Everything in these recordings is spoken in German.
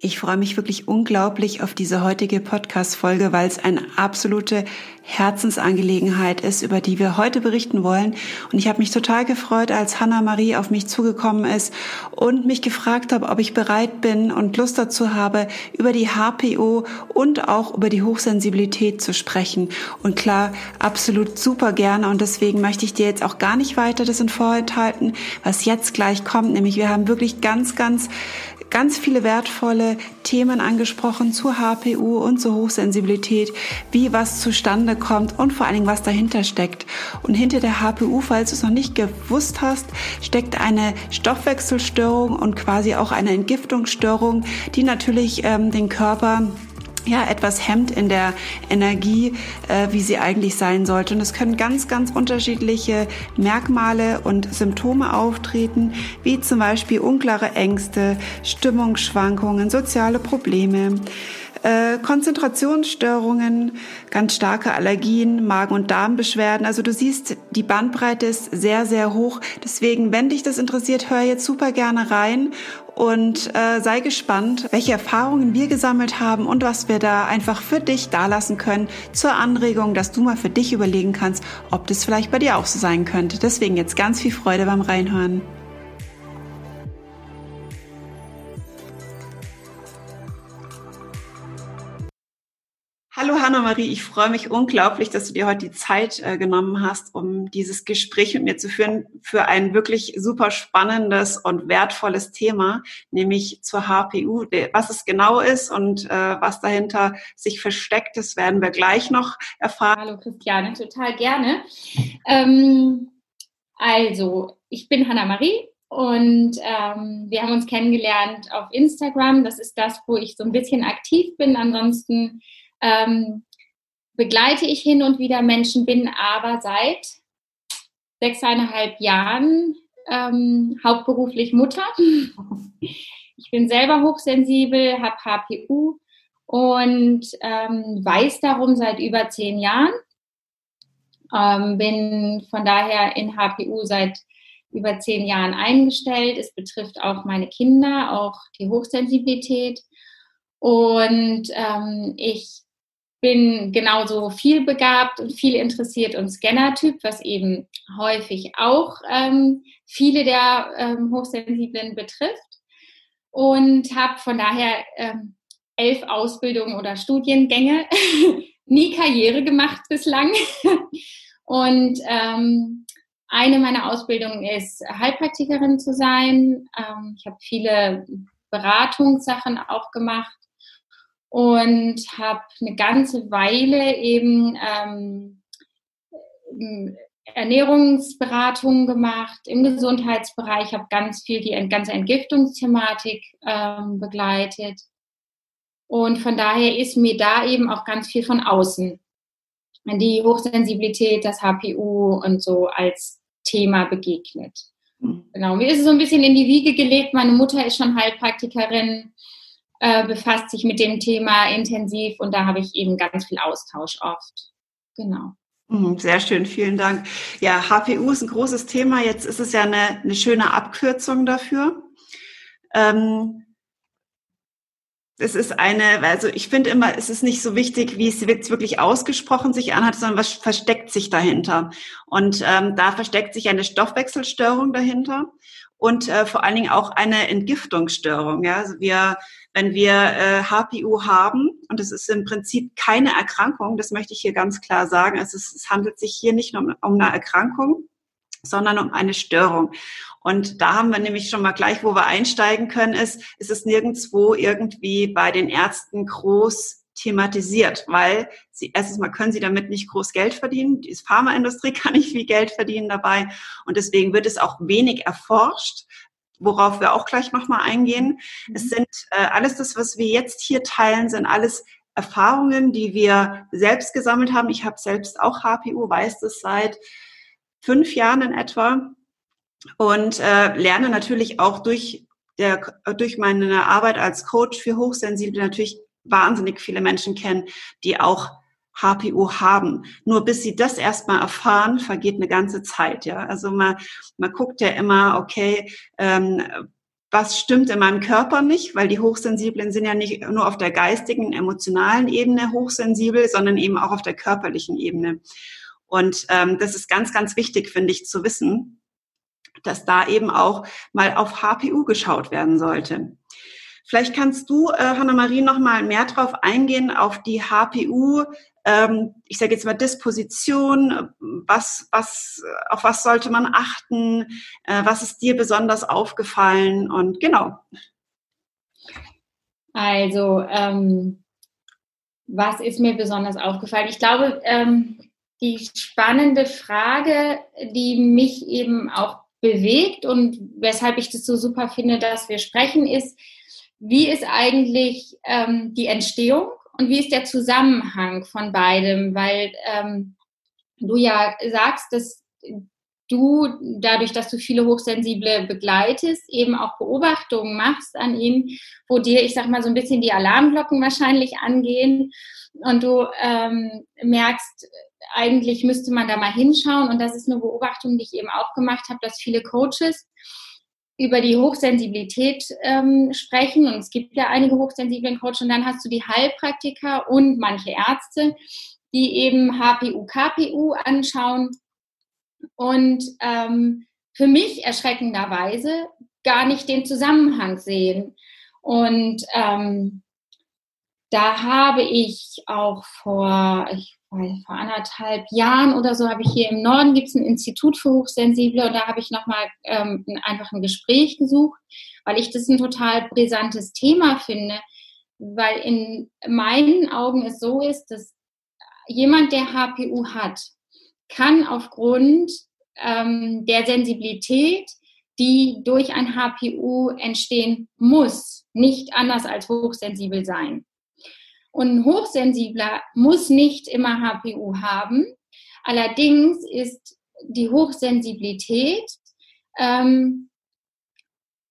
Ich freue mich wirklich unglaublich auf diese heutige Podcast-Folge, weil es eine absolute Herzensangelegenheit ist, über die wir heute berichten wollen. Und ich habe mich total gefreut, als Hanna Marie auf mich zugekommen ist und mich gefragt habe, ob ich bereit bin und Lust dazu habe, über die HPO und auch über die Hochsensibilität zu sprechen. Und klar, absolut super gerne. Und deswegen möchte ich dir jetzt auch gar nicht weiter das in Vorenthalten, was jetzt gleich kommt. Nämlich wir haben wirklich ganz, ganz ganz viele wertvolle Themen angesprochen zur HPU und zur Hochsensibilität, wie was zustande kommt und vor allen Dingen, was dahinter steckt. Und hinter der HPU, falls du es noch nicht gewusst hast, steckt eine Stoffwechselstörung und quasi auch eine Entgiftungsstörung, die natürlich ähm, den Körper ja, etwas hemmt in der Energie, äh, wie sie eigentlich sein sollte. Und es können ganz, ganz unterschiedliche Merkmale und Symptome auftreten, wie zum Beispiel unklare Ängste, Stimmungsschwankungen, soziale Probleme äh, Konzentrationsstörungen, ganz starke Allergien, Magen- und Darmbeschwerden. Also du siehst, die Bandbreite ist sehr, sehr hoch. Deswegen, wenn dich das interessiert, hör jetzt super gerne rein und äh, sei gespannt, welche Erfahrungen wir gesammelt haben und was wir da einfach für dich dalassen können zur Anregung, dass du mal für dich überlegen kannst, ob das vielleicht bei dir auch so sein könnte. Deswegen jetzt ganz viel Freude beim Reinhören. Hallo Hanna-Marie, ich freue mich unglaublich, dass du dir heute die Zeit äh, genommen hast, um dieses Gespräch mit mir zu führen für ein wirklich super spannendes und wertvolles Thema, nämlich zur HPU. Was es genau ist und äh, was dahinter sich versteckt, das werden wir gleich noch erfahren. Hallo Christiane, total gerne. Ähm, also, ich bin Hanna-Marie, und ähm, wir haben uns kennengelernt auf Instagram. Das ist das, wo ich so ein bisschen aktiv bin. Ansonsten ähm, begleite ich hin und wieder Menschen, bin aber seit sechseinhalb Jahren ähm, hauptberuflich Mutter. Ich bin selber hochsensibel, habe HPU und ähm, weiß darum seit über zehn Jahren. Ähm, bin von daher in HPU seit über zehn Jahren eingestellt. Es betrifft auch meine Kinder, auch die Hochsensibilität. Und ähm, ich bin genauso viel begabt und viel interessiert und Scanner-Typ, was eben häufig auch ähm, viele der ähm, Hochsensiblen betrifft. Und habe von daher ähm, elf Ausbildungen oder Studiengänge, nie Karriere gemacht bislang. und ähm, eine meiner Ausbildungen ist, Heilpraktikerin zu sein. Ähm, ich habe viele Beratungssachen auch gemacht und habe eine ganze Weile eben ähm, Ernährungsberatungen gemacht im Gesundheitsbereich, habe ganz viel die ganze Entgiftungsthematik ähm, begleitet. Und von daher ist mir da eben auch ganz viel von außen die Hochsensibilität, das HPU und so als Thema begegnet. Mhm. Genau, mir ist es so ein bisschen in die Wiege gelegt. Meine Mutter ist schon Heilpraktikerin äh, befasst sich mit dem Thema intensiv und da habe ich eben ganz viel Austausch oft. Genau. Mhm, sehr schön, vielen Dank. Ja, HPU ist ein großes Thema. Jetzt ist es ja eine, eine schöne Abkürzung dafür. Ähm, es ist eine, also ich finde immer, es ist nicht so wichtig, wie es wirklich ausgesprochen sich anhat, sondern was versteckt sich dahinter. Und ähm, da versteckt sich eine Stoffwechselstörung dahinter und äh, vor allen Dingen auch eine Entgiftungsstörung. Ja? Also wir wenn wir äh, HPU haben, und es ist im Prinzip keine Erkrankung, das möchte ich hier ganz klar sagen, es, es handelt sich hier nicht nur um, um eine Erkrankung, sondern um eine Störung. Und da haben wir nämlich schon mal gleich, wo wir einsteigen können, ist, ist es nirgendwo irgendwie bei den Ärzten groß thematisiert, weil sie, erstens mal können sie damit nicht groß Geld verdienen. Die Pharmaindustrie kann nicht viel Geld verdienen dabei. Und deswegen wird es auch wenig erforscht worauf wir auch gleich nochmal eingehen. Mhm. Es sind äh, alles das, was wir jetzt hier teilen, sind alles Erfahrungen, die wir selbst gesammelt haben. Ich habe selbst auch HPU, weiß das seit fünf Jahren in etwa und äh, lerne natürlich auch durch, der, durch meine Arbeit als Coach für Hochsensible natürlich wahnsinnig viele Menschen kennen, die auch HPU haben. Nur bis sie das erstmal erfahren, vergeht eine ganze Zeit. Ja, also man, man guckt ja immer, okay, ähm, was stimmt in meinem Körper nicht, weil die Hochsensiblen sind ja nicht nur auf der geistigen, emotionalen Ebene hochsensibel, sondern eben auch auf der körperlichen Ebene. Und ähm, das ist ganz, ganz wichtig, finde ich, zu wissen, dass da eben auch mal auf HPU geschaut werden sollte. Vielleicht kannst du, äh, Hanna-Marie, noch mal mehr drauf eingehen, auf die HPU, ähm, ich sage jetzt mal Disposition, was, was, auf was sollte man achten, äh, was ist dir besonders aufgefallen und genau. Also, ähm, was ist mir besonders aufgefallen? Ich glaube, ähm, die spannende Frage, die mich eben auch bewegt und weshalb ich das so super finde, dass wir sprechen, ist, wie ist eigentlich ähm, die Entstehung und wie ist der Zusammenhang von beidem? Weil ähm, du ja sagst, dass du dadurch, dass du viele Hochsensible begleitest, eben auch Beobachtungen machst an ihnen, wo dir, ich sag mal, so ein bisschen die Alarmglocken wahrscheinlich angehen und du ähm, merkst, eigentlich müsste man da mal hinschauen. Und das ist eine Beobachtung, die ich eben auch gemacht habe, dass viele Coaches über die Hochsensibilität ähm, sprechen. Und es gibt ja einige hochsensiblen Coaches. Und dann hast du die Heilpraktiker und manche Ärzte, die eben HPU, KPU anschauen. Und ähm, für mich erschreckenderweise gar nicht den Zusammenhang sehen. Und ähm, da habe ich auch vor, ich vor anderthalb Jahren oder so habe ich hier im Norden gibt es ein Institut für Hochsensible und da habe ich nochmal ähm, einfach ein Gespräch gesucht, weil ich das ein total brisantes Thema finde, weil in meinen Augen es so ist, dass jemand, der HPU hat, kann aufgrund ähm, der Sensibilität, die durch ein HPU entstehen muss, nicht anders als hochsensibel sein. Und ein Hochsensibler muss nicht immer HPU haben. Allerdings ist die Hochsensibilität ähm,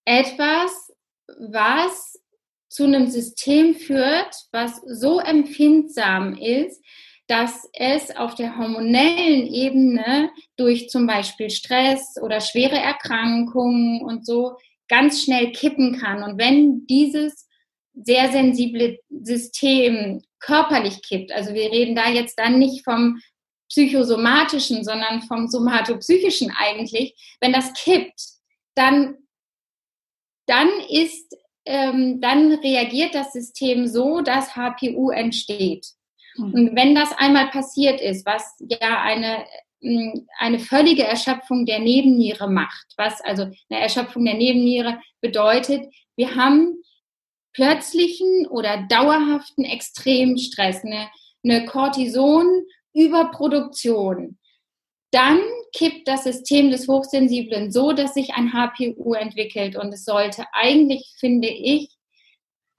etwas, was zu einem System führt, was so empfindsam ist, dass es auf der hormonellen Ebene durch zum Beispiel Stress oder schwere Erkrankungen und so ganz schnell kippen kann. Und wenn dieses sehr sensible System körperlich kippt, also wir reden da jetzt dann nicht vom psychosomatischen, sondern vom somatopsychischen eigentlich, wenn das kippt, dann, dann ist, ähm, dann reagiert das System so, dass HPU entsteht. Mhm. Und wenn das einmal passiert ist, was ja eine hm, eine völlige Erschöpfung der Nebenniere macht, was also eine Erschöpfung der Nebenniere bedeutet, wir haben plötzlichen oder dauerhaften Extremstress, eine, eine Cortison-Überproduktion, dann kippt das System des Hochsensiblen so, dass sich ein HPU entwickelt. Und es sollte eigentlich, finde ich,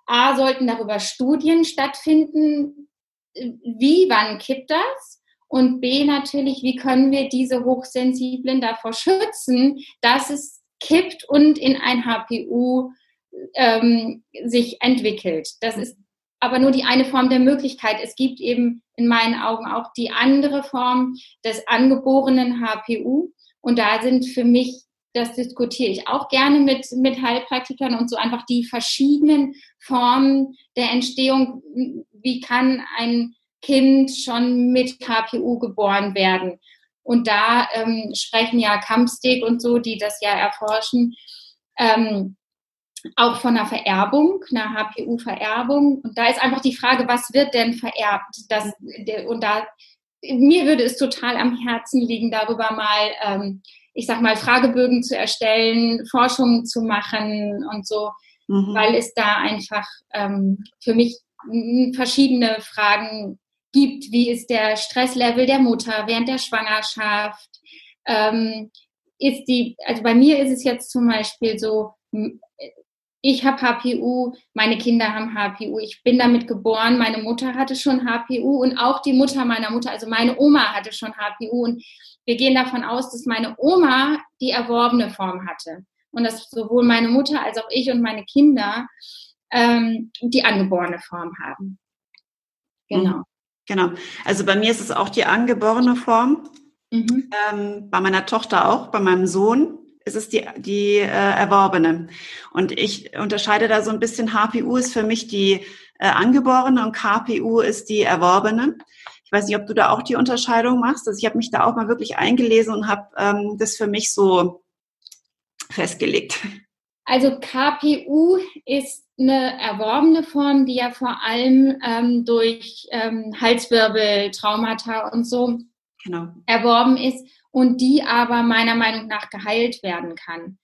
A, sollten darüber Studien stattfinden, wie, wann kippt das? Und B, natürlich, wie können wir diese Hochsensiblen davor schützen, dass es kippt und in ein HPU ähm, sich entwickelt. Das ist aber nur die eine Form der Möglichkeit. Es gibt eben in meinen Augen auch die andere Form des angeborenen HPU. Und da sind für mich, das diskutiere ich auch gerne mit, mit Heilpraktikern und so einfach die verschiedenen Formen der Entstehung. Wie kann ein Kind schon mit HPU geboren werden? Und da ähm, sprechen ja Kampfsteg und so, die das ja erforschen, ähm, auch von einer Vererbung, einer HPU-Vererbung. Und da ist einfach die Frage, was wird denn vererbt? Das, und da, mir würde es total am Herzen liegen, darüber mal, ähm, ich sag mal, Fragebögen zu erstellen, Forschungen zu machen und so, mhm. weil es da einfach ähm, für mich verschiedene Fragen gibt. Wie ist der Stresslevel der Mutter während der Schwangerschaft? Ähm, ist die, also bei mir ist es jetzt zum Beispiel so, ich habe HPU, meine Kinder haben HPU, ich bin damit geboren, meine Mutter hatte schon HPU und auch die Mutter meiner Mutter, also meine Oma hatte schon HPU und wir gehen davon aus, dass meine Oma die erworbene Form hatte und dass sowohl meine Mutter als auch ich und meine Kinder ähm, die angeborene Form haben. Genau. Mhm. Genau. Also bei mir ist es auch die angeborene Form. Mhm. Ähm, bei meiner Tochter auch, bei meinem Sohn ist es die, die äh, erworbene. Und ich unterscheide da so ein bisschen, HPU ist für mich die äh, angeborene und KPU ist die erworbene. Ich weiß nicht, ob du da auch die Unterscheidung machst. Also ich habe mich da auch mal wirklich eingelesen und habe ähm, das für mich so festgelegt. Also KPU ist eine erworbene Form, die ja vor allem ähm, durch ähm, Halswirbel, Traumata und so genau. erworben ist und die aber meiner Meinung nach geheilt werden kann.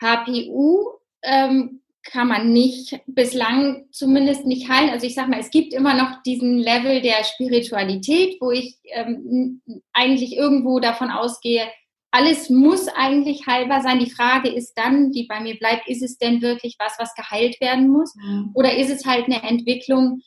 HPU ähm, kann man nicht, bislang zumindest nicht heilen. Also ich sage mal, es gibt immer noch diesen Level der Spiritualität, wo ich ähm, eigentlich irgendwo davon ausgehe, alles muss eigentlich heilbar sein. Die Frage ist dann, die bei mir bleibt, ist es denn wirklich was, was geheilt werden muss? Mhm. Oder ist es halt eine Entwicklung,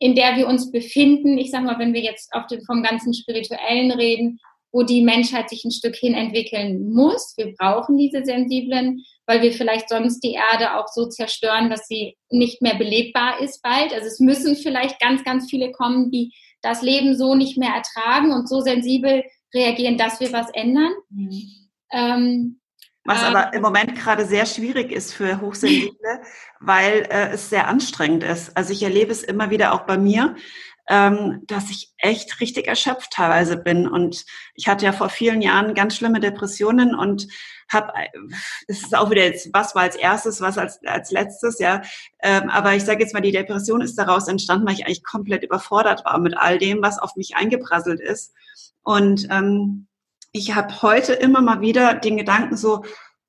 in der wir uns befinden? Ich sage mal, wenn wir jetzt auf den, vom ganzen Spirituellen reden, wo die Menschheit sich ein Stück hin entwickeln muss. Wir brauchen diese sensiblen, weil wir vielleicht sonst die Erde auch so zerstören, dass sie nicht mehr belebbar ist bald. Also es müssen vielleicht ganz, ganz viele kommen, die das Leben so nicht mehr ertragen und so sensibel reagieren, dass wir was ändern. Mhm. Ähm, was aber im Moment gerade sehr schwierig ist für Hochsensible, weil äh, es sehr anstrengend ist. Also ich erlebe es immer wieder auch bei mir, ähm, dass ich echt richtig erschöpft teilweise bin. Und ich hatte ja vor vielen Jahren ganz schlimme Depressionen und habe, es ist auch wieder jetzt, was war als erstes, was als, als letztes, ja. Ähm, aber ich sage jetzt mal, die Depression ist daraus entstanden, weil ich eigentlich komplett überfordert war mit all dem, was auf mich eingeprasselt ist. Und ähm, ich habe heute immer mal wieder den Gedanken so,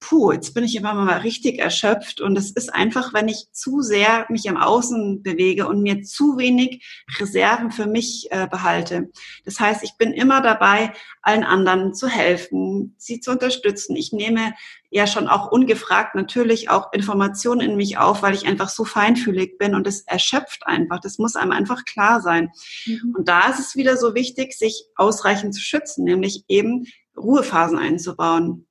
puh, jetzt bin ich immer mal richtig erschöpft und es ist einfach, wenn ich zu sehr mich im Außen bewege und mir zu wenig Reserven für mich äh, behalte. Das heißt, ich bin immer dabei, allen anderen zu helfen, sie zu unterstützen. Ich nehme ja schon auch ungefragt natürlich auch Informationen in mich auf, weil ich einfach so feinfühlig bin und es erschöpft einfach. Das muss einem einfach klar sein. Mhm. Und da ist es wieder so wichtig, sich ausreichend zu schützen, nämlich eben Ruhephasen einzubauen.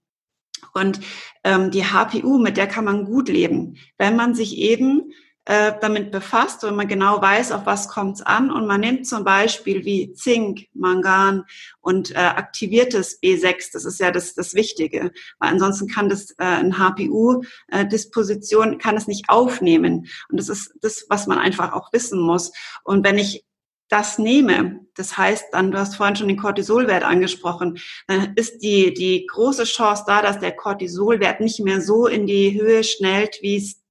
Und ähm, die HPU, mit der kann man gut leben, wenn man sich eben äh, damit befasst und man genau weiß, auf was kommt es an. Und man nimmt zum Beispiel wie Zink, Mangan und äh, aktiviertes B6. Das ist ja das, das Wichtige. Weil ansonsten kann das äh, ein HPU-Disposition, äh, kann es nicht aufnehmen. Und das ist das, was man einfach auch wissen muss. Und wenn ich das nehme, das heißt dann, du hast vorhin schon den Cortisolwert angesprochen, dann ist die, die große Chance da, dass der Cortisolwert nicht mehr so in die Höhe schnellt, wie es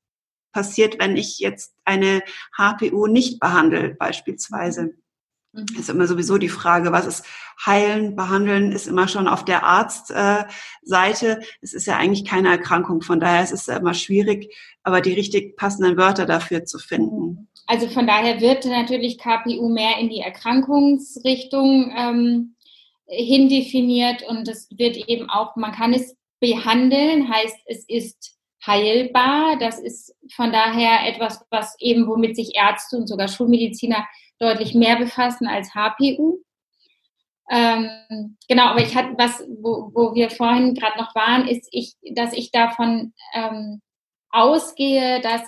passiert, wenn ich jetzt eine HPU nicht behandle, beispielsweise. Mhm. Ist immer sowieso die Frage, was ist heilen, behandeln, ist immer schon auf der Arztseite. Es ist ja eigentlich keine Erkrankung, von daher ist es immer schwierig, aber die richtig passenden Wörter dafür zu finden also von daher wird natürlich KPU mehr in die Erkrankungsrichtung ähm, hin definiert und es wird eben auch, man kann es behandeln, heißt es ist heilbar. Das ist von daher etwas, was eben, womit sich Ärzte und sogar Schulmediziner deutlich mehr befassen als HPU. Ähm, genau, aber ich hatte was, wo, wo wir vorhin gerade noch waren, ist ich, dass ich davon ähm, ausgehe, dass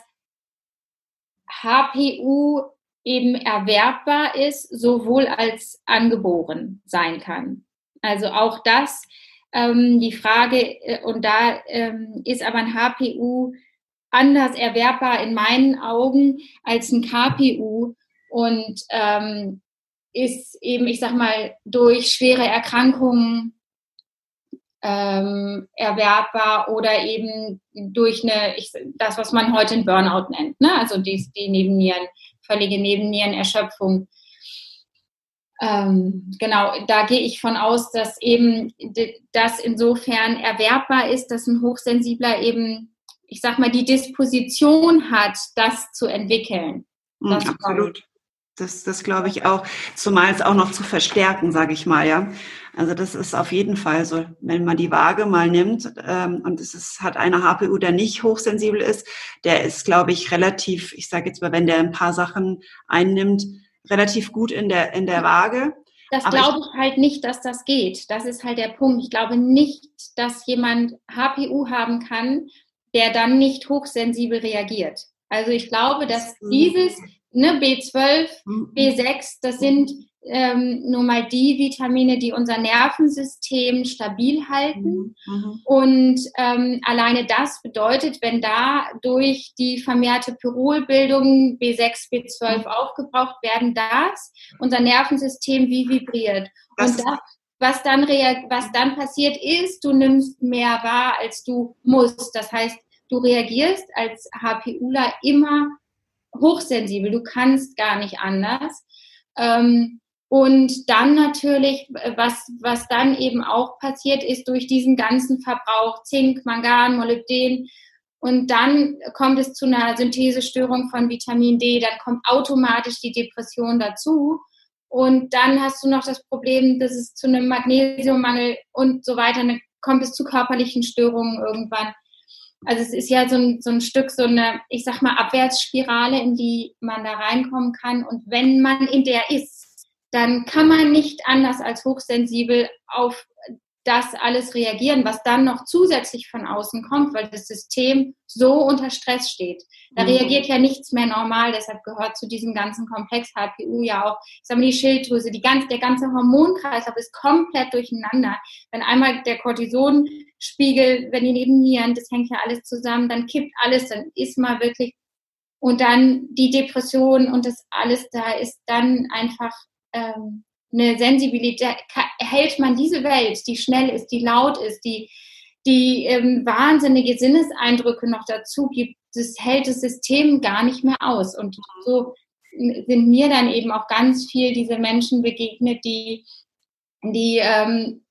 HPU eben erwerbbar ist, sowohl als angeboren sein kann. Also auch das, ähm, die Frage, äh, und da ähm, ist aber ein HPU anders erwerbbar in meinen Augen als ein KPU und ähm, ist eben, ich sag mal, durch schwere Erkrankungen ähm, erwerbbar oder eben durch eine, ich, das, was man heute ein Burnout nennt, ne? also die, die Nebennieren, völlige Nebennierenerschöpfung. Ähm, genau, da gehe ich von aus, dass eben das insofern erwerbbar ist, dass ein Hochsensibler eben, ich sag mal, die Disposition hat, das zu entwickeln. Mhm, das Absolut. Das, das glaube ich auch, zumal es auch noch zu verstärken, sage ich mal, ja. Also das ist auf jeden Fall so, wenn man die Waage mal nimmt ähm, und es ist, hat eine HPU, der nicht hochsensibel ist, der ist, glaube ich, relativ, ich sage jetzt mal, wenn der ein paar Sachen einnimmt, relativ gut in der in der Waage. Das glaube ich, ich halt nicht, dass das geht. Das ist halt der Punkt. Ich glaube nicht, dass jemand HPU haben kann, der dann nicht hochsensibel reagiert. Also ich glaube, dass dieses ne, B12, mhm. B6, das sind ähm, nur mal die Vitamine, die unser Nervensystem stabil halten. Mhm. mhm. Und ähm, alleine das bedeutet, wenn da durch die vermehrte Pyrolbildung B6, B12 mhm. aufgebraucht werden, dass unser Nervensystem wie vibriert. Das Und das, was dann, was dann passiert ist, du nimmst mehr wahr, als du musst. Das heißt, du reagierst als HPUler immer hochsensibel. Du kannst gar nicht anders. Ähm, und dann natürlich, was, was dann eben auch passiert ist durch diesen ganzen Verbrauch Zink, Mangan, Molybden. Und dann kommt es zu einer Synthesestörung von Vitamin D. Dann kommt automatisch die Depression dazu. Und dann hast du noch das Problem, dass es zu einem Magnesiummangel und so weiter, dann kommt es zu körperlichen Störungen irgendwann. Also es ist ja so ein, so ein Stück, so eine, ich sag mal, Abwärtsspirale, in die man da reinkommen kann. Und wenn man in der ist, dann kann man nicht anders als hochsensibel auf das alles reagieren, was dann noch zusätzlich von außen kommt, weil das System so unter Stress steht. Da mhm. reagiert ja nichts mehr normal, deshalb gehört zu diesem ganzen Komplex HPU ja auch, ich sag mal, die Schilddrüse, die ganze, der ganze Hormonkreislauf ist komplett durcheinander. Wenn einmal der Cortisonspiegel, wenn die Nebennieren, das hängt ja alles zusammen, dann kippt alles, dann ist mal wirklich, und dann die Depression und das alles da ist dann einfach, ähm, eine Sensibilität, hält man diese Welt, die schnell ist, die laut ist, die, die ähm, wahnsinnige Sinneseindrücke noch dazu gibt, das hält das System gar nicht mehr aus. Und so sind mir dann eben auch ganz viel diese Menschen begegnet, die, die ähm,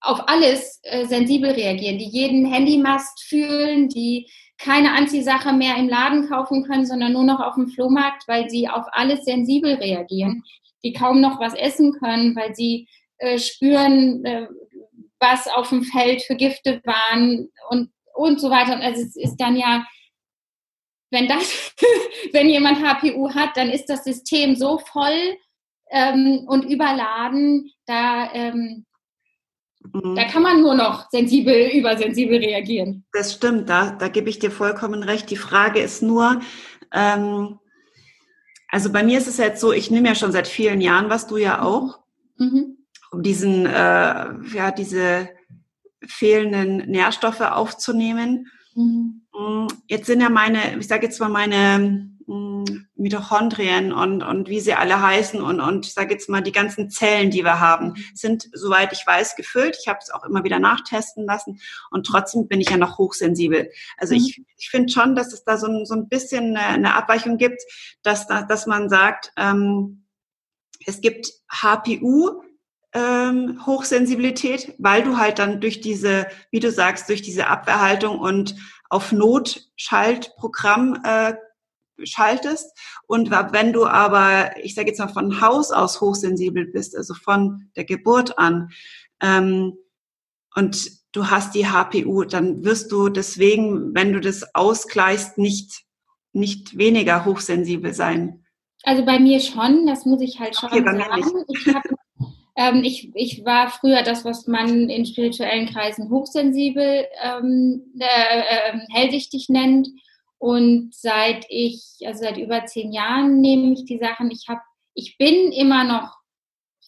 auf alles äh, sensibel reagieren, die jeden Handymast fühlen, die keine Anziehsache mehr im Laden kaufen können, sondern nur noch auf dem Flohmarkt, weil sie auf alles sensibel reagieren die kaum noch was essen können, weil sie äh, spüren, äh, was auf dem Feld für Gifte waren und, und so weiter. Also es ist dann ja, wenn das, wenn jemand HPU hat, dann ist das System so voll ähm, und überladen, da, ähm, mhm. da kann man nur noch sensibel, übersensibel reagieren. Das stimmt, da, da gebe ich dir vollkommen recht. Die Frage ist nur, ähm, also bei mir ist es jetzt so, ich nehme ja schon seit vielen Jahren, was du ja auch, mhm. um diesen, äh, ja, diese fehlenden Nährstoffe aufzunehmen. Mhm. Mm, jetzt sind ja meine, ich sage jetzt mal meine Mitochondrien und, und wie sie alle heißen und, und ich sage jetzt mal die ganzen Zellen, die wir haben, sind, soweit ich weiß, gefüllt. Ich habe es auch immer wieder nachtesten lassen und trotzdem bin ich ja noch hochsensibel. Also mhm. ich, ich finde schon, dass es da so ein, so ein bisschen eine, eine Abweichung gibt, dass, dass man sagt, ähm, es gibt HPU, ähm, Hochsensibilität, weil du halt dann durch diese, wie du sagst, durch diese Abwehrhaltung und auf Notschaltprogramm äh, schaltest. Und wenn du aber, ich sage jetzt mal, von Haus aus hochsensibel bist, also von der Geburt an, ähm, und du hast die HPU, dann wirst du deswegen, wenn du das ausgleichst, nicht, nicht weniger hochsensibel sein. Also bei mir schon, das muss ich halt schon okay, sagen. Ich habe ähm, ich, ich war früher das, was man in spirituellen Kreisen hochsensibel ähm, äh, äh, hellsichtig nennt. Und seit ich, also seit über zehn Jahren nehme ich die Sachen. Ich habe, ich bin immer noch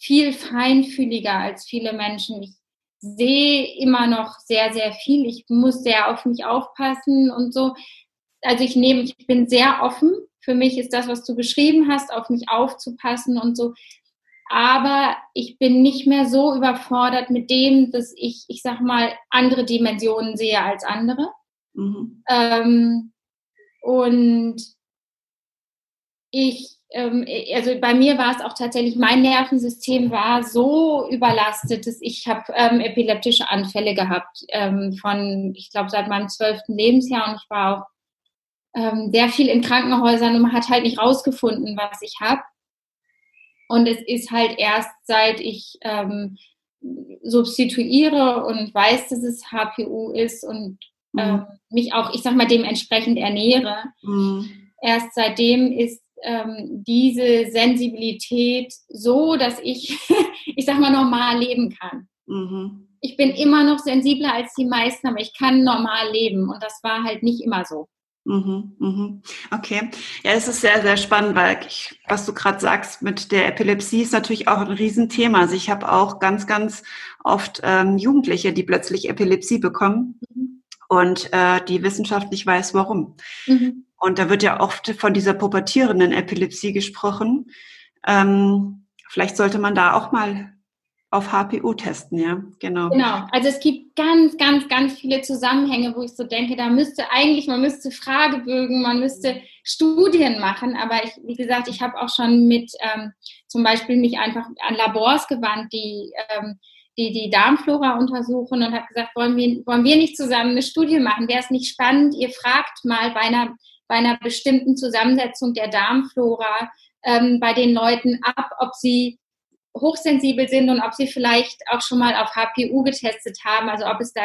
viel feinfühliger als viele Menschen. Ich sehe immer noch sehr, sehr viel. Ich muss sehr auf mich aufpassen und so. Also ich nehme, ich bin sehr offen. Für mich ist das, was du beschrieben hast, auf mich aufzupassen und so aber ich bin nicht mehr so überfordert mit dem, dass ich, ich sag mal, andere Dimensionen sehe als andere. Mhm. Ähm, und ich, ähm, also bei mir war es auch tatsächlich, mein Nervensystem war so überlastet, dass ich habe ähm, epileptische Anfälle gehabt ähm, von, ich glaube, seit meinem zwölften Lebensjahr und ich war auch ähm, sehr viel in Krankenhäusern und man hat halt nicht rausgefunden, was ich habe. Und es ist halt erst seit ich ähm, substituiere und weiß, dass es HPU ist und mhm. ähm, mich auch, ich sag mal, dementsprechend ernähre. Mhm. Erst seitdem ist ähm, diese Sensibilität so, dass ich, ich sag mal, normal leben kann. Mhm. Ich bin immer noch sensibler als die meisten, aber ich kann normal leben und das war halt nicht immer so. Mhm, mhm. Okay, ja, es ist sehr, sehr spannend, weil ich, was du gerade sagst mit der Epilepsie ist natürlich auch ein Riesenthema. Also ich habe auch ganz, ganz oft ähm, Jugendliche, die plötzlich Epilepsie bekommen. Und äh, die Wissenschaft nicht weiß, warum. Mhm. Und da wird ja oft von dieser pubertierenden Epilepsie gesprochen. Ähm, vielleicht sollte man da auch mal auf HPU testen, ja, genau. Genau, also es gibt ganz, ganz, ganz viele Zusammenhänge, wo ich so denke, da müsste eigentlich, man müsste Fragebögen, man müsste Studien machen, aber ich, wie gesagt, ich habe auch schon mit ähm, zum Beispiel mich einfach an Labors gewandt, die ähm, die, die Darmflora untersuchen und habe gesagt, wollen wir, wollen wir nicht zusammen eine Studie machen? Wäre es nicht spannend? Ihr fragt mal bei einer, bei einer bestimmten Zusammensetzung der Darmflora ähm, bei den Leuten ab, ob sie hochsensibel sind und ob sie vielleicht auch schon mal auf HPU getestet haben, also ob es da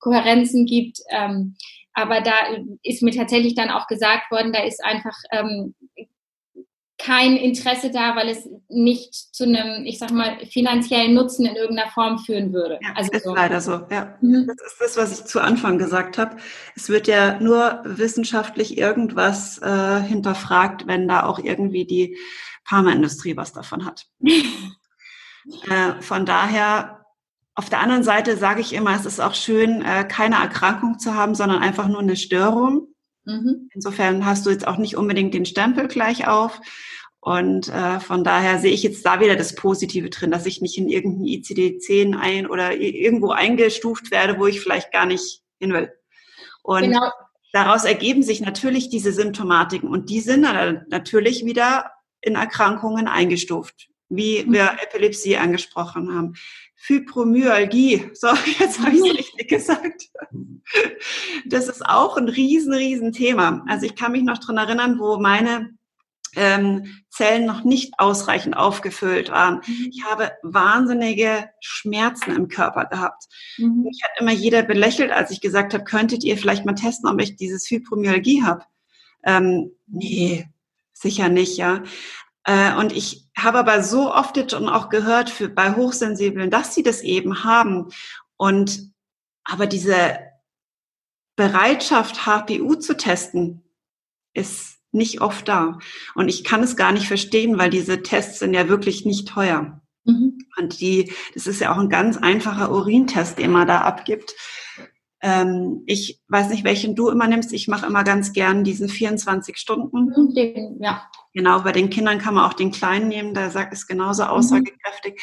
Kohärenzen gibt. Ähm, aber da ist mir tatsächlich dann auch gesagt worden, da ist einfach ähm, kein Interesse da, weil es nicht zu einem, ich sag mal, finanziellen Nutzen in irgendeiner Form führen würde. Ja, also ist so. leider so, ja. Mhm. Das ist das, was ich zu Anfang gesagt habe. Es wird ja nur wissenschaftlich irgendwas äh, hinterfragt, wenn da auch irgendwie die Pharmaindustrie was davon hat. Äh, von daher, auf der anderen Seite sage ich immer, es ist auch schön, äh, keine Erkrankung zu haben, sondern einfach nur eine Störung. Mhm. Insofern hast du jetzt auch nicht unbedingt den Stempel gleich auf. Und äh, von daher sehe ich jetzt da wieder das Positive drin, dass ich nicht in irgendein ICD-10 ein oder irgendwo eingestuft werde, wo ich vielleicht gar nicht hin will. Und genau. daraus ergeben sich natürlich diese Symptomatiken und die sind dann natürlich wieder in Erkrankungen eingestuft wie mhm. wir Epilepsie angesprochen haben. Fibromyalgie, so, jetzt habe ich es richtig gesagt. Das ist auch ein riesen, riesen Thema. Also ich kann mich noch dran erinnern, wo meine ähm, Zellen noch nicht ausreichend aufgefüllt waren. Mhm. Ich habe wahnsinnige Schmerzen im Körper gehabt. Mhm. Mich hat immer jeder belächelt, als ich gesagt habe, könntet ihr vielleicht mal testen, ob ich dieses Fibromyalgie habe. Ähm, nee, sicher nicht, ja. Äh, und ich habe aber so oft jetzt schon auch gehört für, bei Hochsensiblen, dass sie das eben haben. Und aber diese Bereitschaft, HPU zu testen, ist nicht oft da. Und ich kann es gar nicht verstehen, weil diese Tests sind ja wirklich nicht teuer. Mhm. Und die, das ist ja auch ein ganz einfacher Urintest, den man da abgibt. Ähm, ich weiß nicht, welchen du immer nimmst. Ich mache immer ganz gern diesen 24 Stunden. Mhm, ja. Genau, bei den Kindern kann man auch den kleinen nehmen, der sagt, ist genauso mhm. aussagekräftig. Mhm.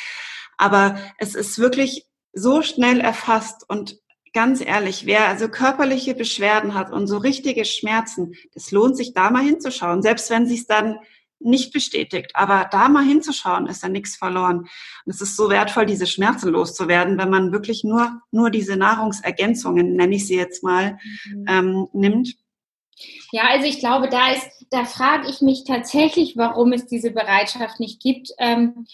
Aber es ist wirklich so schnell erfasst und ganz ehrlich, wer also körperliche Beschwerden hat und so richtige Schmerzen, das lohnt sich da mal hinzuschauen, selbst wenn sie es dann nicht bestätigt. Aber da mal hinzuschauen, ist ja nichts verloren. Und es ist so wertvoll, diese Schmerzen loszuwerden, wenn man wirklich nur, nur diese Nahrungsergänzungen, nenne ich sie jetzt mal, mhm. ähm, nimmt. Ja, also ich glaube, da ist, da frage ich mich tatsächlich, warum es diese Bereitschaft nicht gibt, ähm,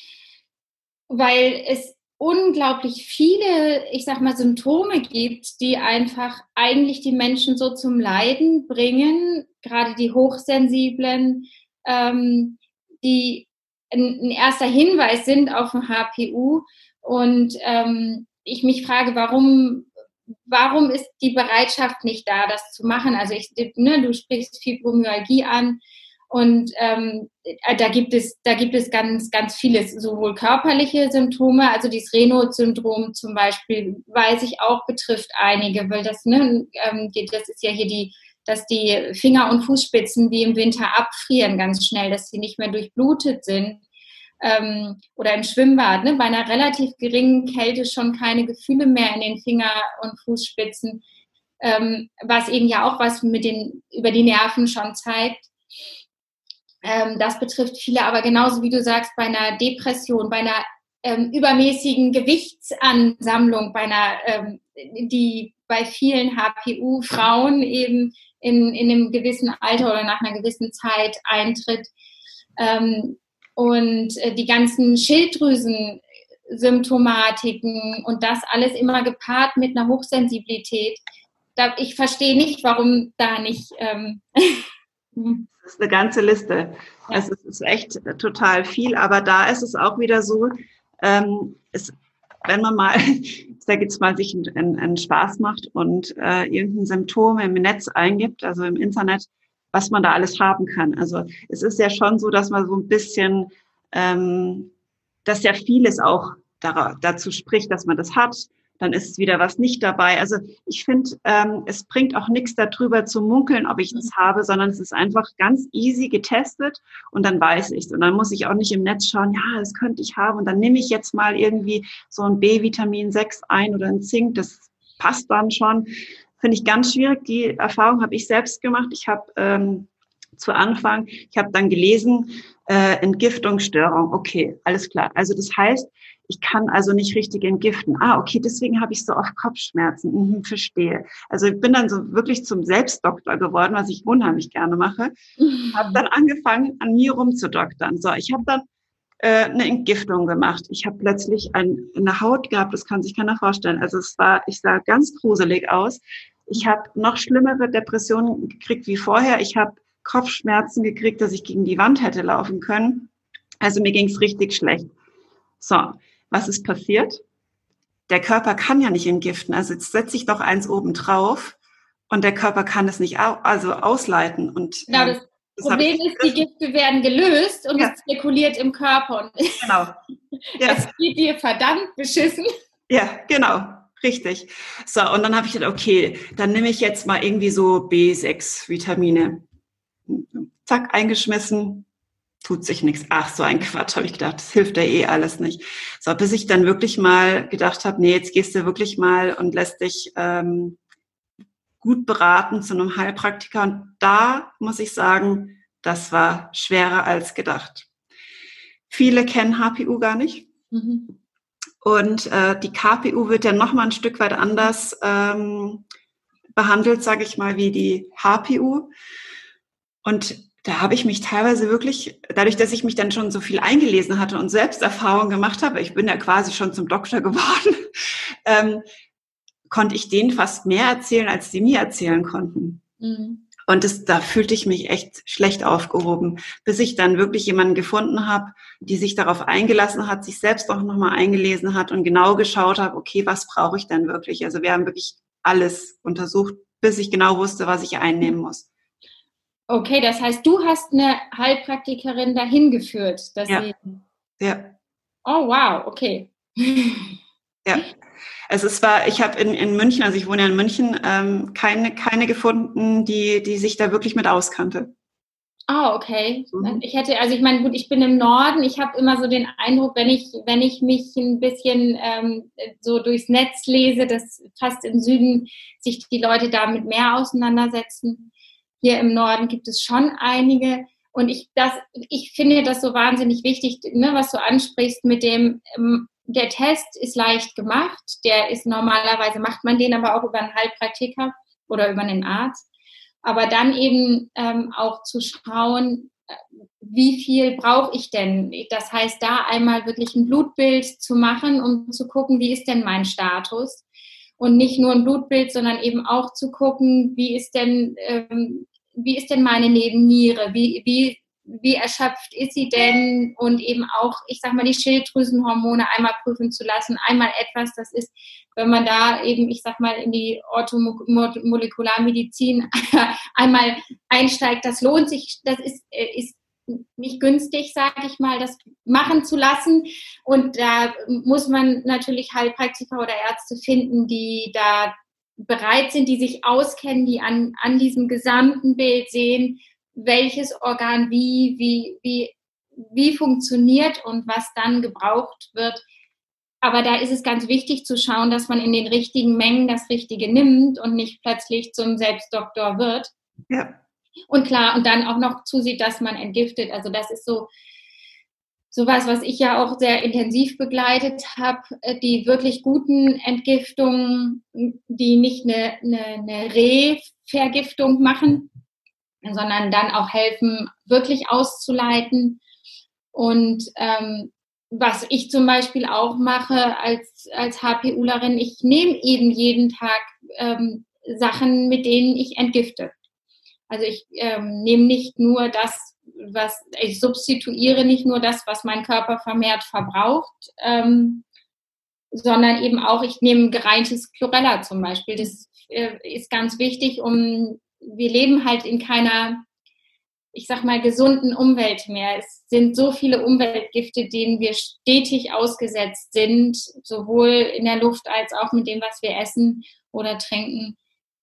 weil es unglaublich viele, ich sag mal, Symptome gibt, die einfach eigentlich die Menschen so zum Leiden bringen, gerade die Hochsensiblen, ähm, die ein, erster Hinweis sind auf ein HPU. Und ähm, ich mich frage, warum, warum ist die Bereitschaft nicht da, das zu machen? Also ich, ne, du sprichst Fibromyalgie an. Und ähm, da gibt es, da gibt es ganz, ganz vieles, sowohl körperliche Symptome, also dieses Raynaud-Syndrom zum Beispiel, weiß ich auch, betrifft einige, weil das, ne, ähm, das ist ja hier die dass die Finger- und Fußspitzen wie im Winter abfrieren ganz schnell, dass sie nicht mehr durchblutet sind. Ähm, oder im Schwimmbad, ne, bei einer relativ geringen Kälte schon keine Gefühle mehr in den Finger- und Fußspitzen, ähm, was eben ja auch was mit den, über die Nerven schon zeigt. Ähm, das betrifft viele, aber genauso wie du sagst, bei einer Depression, bei einer ähm, übermäßigen Gewichtsansammlung, bei einer, ähm, die bei vielen HPU-Frauen eben in, in einem gewissen Alter oder nach einer gewissen Zeit eintritt. Ähm, und äh, die ganzen Schilddrüsen-Symptomatiken und das alles immer gepaart mit einer Hochsensibilität. Da, ich verstehe nicht, warum da nicht. Ähm das ist eine ganze Liste. Ja. Es ist echt total viel, aber da ist es auch wieder so, ähm, es wenn man mal, sag jetzt mal, sich einen, einen Spaß macht und äh, irgendein Symptom im Netz eingibt, also im Internet, was man da alles haben kann. Also es ist ja schon so, dass man so ein bisschen, ähm, dass ja vieles auch dazu spricht, dass man das hat dann ist wieder was nicht dabei. Also ich finde, ähm, es bringt auch nichts darüber zu munkeln, ob ich das habe, sondern es ist einfach ganz easy getestet und dann weiß ich es. Und dann muss ich auch nicht im Netz schauen, ja, das könnte ich haben und dann nehme ich jetzt mal irgendwie so ein B-Vitamin 6 ein oder ein Zink, das passt dann schon. Finde ich ganz schwierig. Die Erfahrung habe ich selbst gemacht. Ich habe ähm, zu Anfang, ich habe dann gelesen, äh, Entgiftungsstörung. Okay, alles klar. Also das heißt, ich kann also nicht richtig entgiften. Ah, okay, deswegen habe ich so oft Kopfschmerzen. Mhm, verstehe. Also ich bin dann so wirklich zum Selbstdoktor geworden, was ich unheimlich gerne mache. Mhm. Habe dann angefangen, an mir rumzudoktern. So, ich habe dann äh, eine Entgiftung gemacht. Ich habe plötzlich ein, eine Haut gehabt, das kann sich keiner vorstellen. Also es war, ich sah ganz gruselig aus. Ich habe noch schlimmere Depressionen gekriegt wie vorher. Ich habe Kopfschmerzen gekriegt, dass ich gegen die Wand hätte laufen können. Also mir ging es richtig schlecht. So, was ist passiert? Der Körper kann ja nicht entgiften. Also jetzt setze ich doch eins oben drauf und der Körper kann es nicht au also ausleiten. Und, genau, das, das Problem ist, die Gifte werden gelöst und ja. es zirkuliert im Körper. Und genau. Ja. Es geht dir verdammt beschissen. Ja, genau. Richtig. So, und dann habe ich gedacht, okay, dann nehme ich jetzt mal irgendwie so B6-Vitamine. Zack, eingeschmissen, tut sich nichts. Ach, so ein Quatsch, habe ich gedacht, das hilft ja eh alles nicht. So, bis ich dann wirklich mal gedacht habe, nee, jetzt gehst du wirklich mal und lässt dich ähm, gut beraten zu einem Heilpraktiker. Und da muss ich sagen, das war schwerer als gedacht. Viele kennen HPU gar nicht. Mhm. Und äh, die KPU wird ja noch mal ein Stück weit anders ähm, behandelt, sage ich mal, wie die HPU. Und da habe ich mich teilweise wirklich, dadurch, dass ich mich dann schon so viel eingelesen hatte und Selbsterfahrung gemacht habe, ich bin ja quasi schon zum Doktor geworden, ähm, konnte ich denen fast mehr erzählen, als sie mir erzählen konnten. Mhm. Und das, da fühlte ich mich echt schlecht aufgehoben, bis ich dann wirklich jemanden gefunden habe, die sich darauf eingelassen hat, sich selbst auch nochmal eingelesen hat und genau geschaut habe, okay, was brauche ich denn wirklich? Also wir haben wirklich alles untersucht, bis ich genau wusste, was ich einnehmen muss. Okay, das heißt, du hast eine Heilpraktikerin dahin geführt. Dass ja. Sie... ja. Oh, wow, okay. ja. Also es war, ich habe in, in München, also ich wohne ja in München, ähm, keine, keine gefunden, die, die sich da wirklich mit auskannte. Ah, oh, okay. Mhm. Ich hätte, also ich meine, gut, ich bin im Norden. Ich habe immer so den Eindruck, wenn ich, wenn ich mich ein bisschen ähm, so durchs Netz lese, dass fast im Süden sich die Leute damit mehr auseinandersetzen. Hier im Norden gibt es schon einige. Und ich, das, ich finde das so wahnsinnig wichtig, ne, was du ansprichst mit dem, ähm, der Test ist leicht gemacht. Der ist normalerweise, macht man den aber auch über einen Heilpraktiker oder über einen Arzt. Aber dann eben ähm, auch zu schauen, äh, wie viel brauche ich denn? Das heißt, da einmal wirklich ein Blutbild zu machen, um zu gucken, wie ist denn mein Status? Und nicht nur ein Blutbild, sondern eben auch zu gucken, wie ist denn ähm, wie ist denn meine Nebenniere? Wie, wie, wie erschöpft ist sie denn? Und eben auch, ich sag mal, die Schilddrüsenhormone einmal prüfen zu lassen. Einmal etwas, das ist, wenn man da eben, ich sag mal, in die Orthomolekularmedizin einmal einsteigt, das lohnt sich, das ist, äh, ist nicht günstig, sage ich mal, das machen zu lassen. Und da muss man natürlich Heilpraktiker oder Ärzte finden, die da bereit sind, die sich auskennen, die an, an diesem gesamten Bild sehen, welches Organ wie, wie, wie, wie funktioniert und was dann gebraucht wird. Aber da ist es ganz wichtig zu schauen, dass man in den richtigen Mengen das Richtige nimmt und nicht plötzlich zum Selbstdoktor wird. Ja. Und klar, und dann auch noch zusieht, dass man entgiftet. Also das ist so sowas, was ich ja auch sehr intensiv begleitet habe, äh, die wirklich guten Entgiftungen, die nicht eine, eine, eine Revergiftung machen, sondern dann auch helfen, wirklich auszuleiten. Und ähm, was ich zum Beispiel auch mache als, als HPUlerin, ich nehme eben jeden Tag ähm, Sachen, mit denen ich entgifte. Also ich ähm, nehme nicht nur das, was ich substituiere nicht nur das, was mein Körper vermehrt verbraucht, ähm, sondern eben auch, ich nehme gereintes Chlorella zum Beispiel. Das äh, ist ganz wichtig, um, wir leben halt in keiner, ich sag mal, gesunden Umwelt mehr. Es sind so viele Umweltgifte, denen wir stetig ausgesetzt sind, sowohl in der Luft als auch mit dem, was wir essen oder trinken,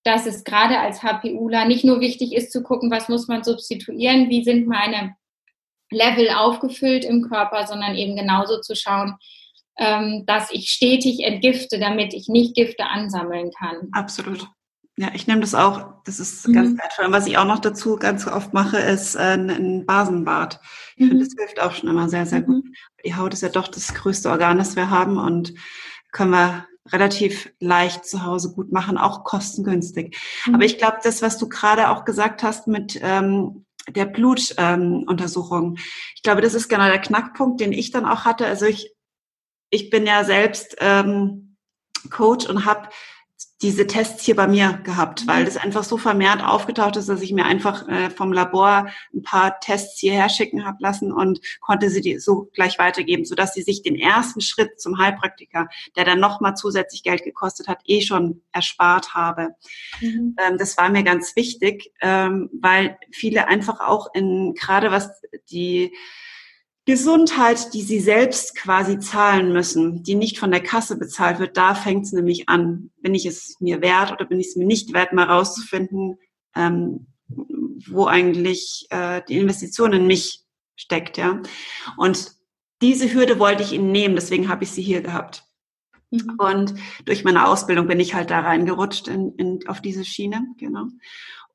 dass es gerade als HPUler nicht nur wichtig ist zu gucken, was muss man substituieren, wie sind meine Level aufgefüllt im Körper, sondern eben genauso zu schauen, ähm, dass ich stetig entgifte, damit ich nicht Gifte ansammeln kann. Absolut. Ja, ich nehme das auch. Das ist mhm. ganz wertvoll. Und was ich auch noch dazu ganz oft mache, ist äh, ein Basenbad. Ich mhm. finde, das hilft auch schon immer sehr, sehr gut. Mhm. Die Haut ist ja doch das größte Organ, das wir haben und können wir relativ leicht zu Hause gut machen, auch kostengünstig. Mhm. Aber ich glaube, das, was du gerade auch gesagt hast mit ähm, der Blutuntersuchung, ähm, ich glaube, das ist genau der Knackpunkt, den ich dann auch hatte. Also ich ich bin ja selbst ähm, Coach und habe diese Tests hier bei mir gehabt, weil mhm. das einfach so vermehrt aufgetaucht ist, dass ich mir einfach äh, vom Labor ein paar Tests hierher schicken habe lassen und konnte sie die so gleich weitergeben, sodass sie sich den ersten Schritt zum Heilpraktiker, der dann nochmal zusätzlich Geld gekostet hat, eh schon erspart habe. Mhm. Ähm, das war mir ganz wichtig, ähm, weil viele einfach auch in, gerade was die Gesundheit, die sie selbst quasi zahlen müssen, die nicht von der Kasse bezahlt wird, da fängt es nämlich an. Bin ich es mir wert oder bin ich es mir nicht wert, mal rauszufinden, ähm, wo eigentlich äh, die Investition in mich steckt, ja. Und diese Hürde wollte ich ihnen nehmen, deswegen habe ich sie hier gehabt. Mhm. Und durch meine Ausbildung bin ich halt da reingerutscht in, in, auf diese Schiene, genau.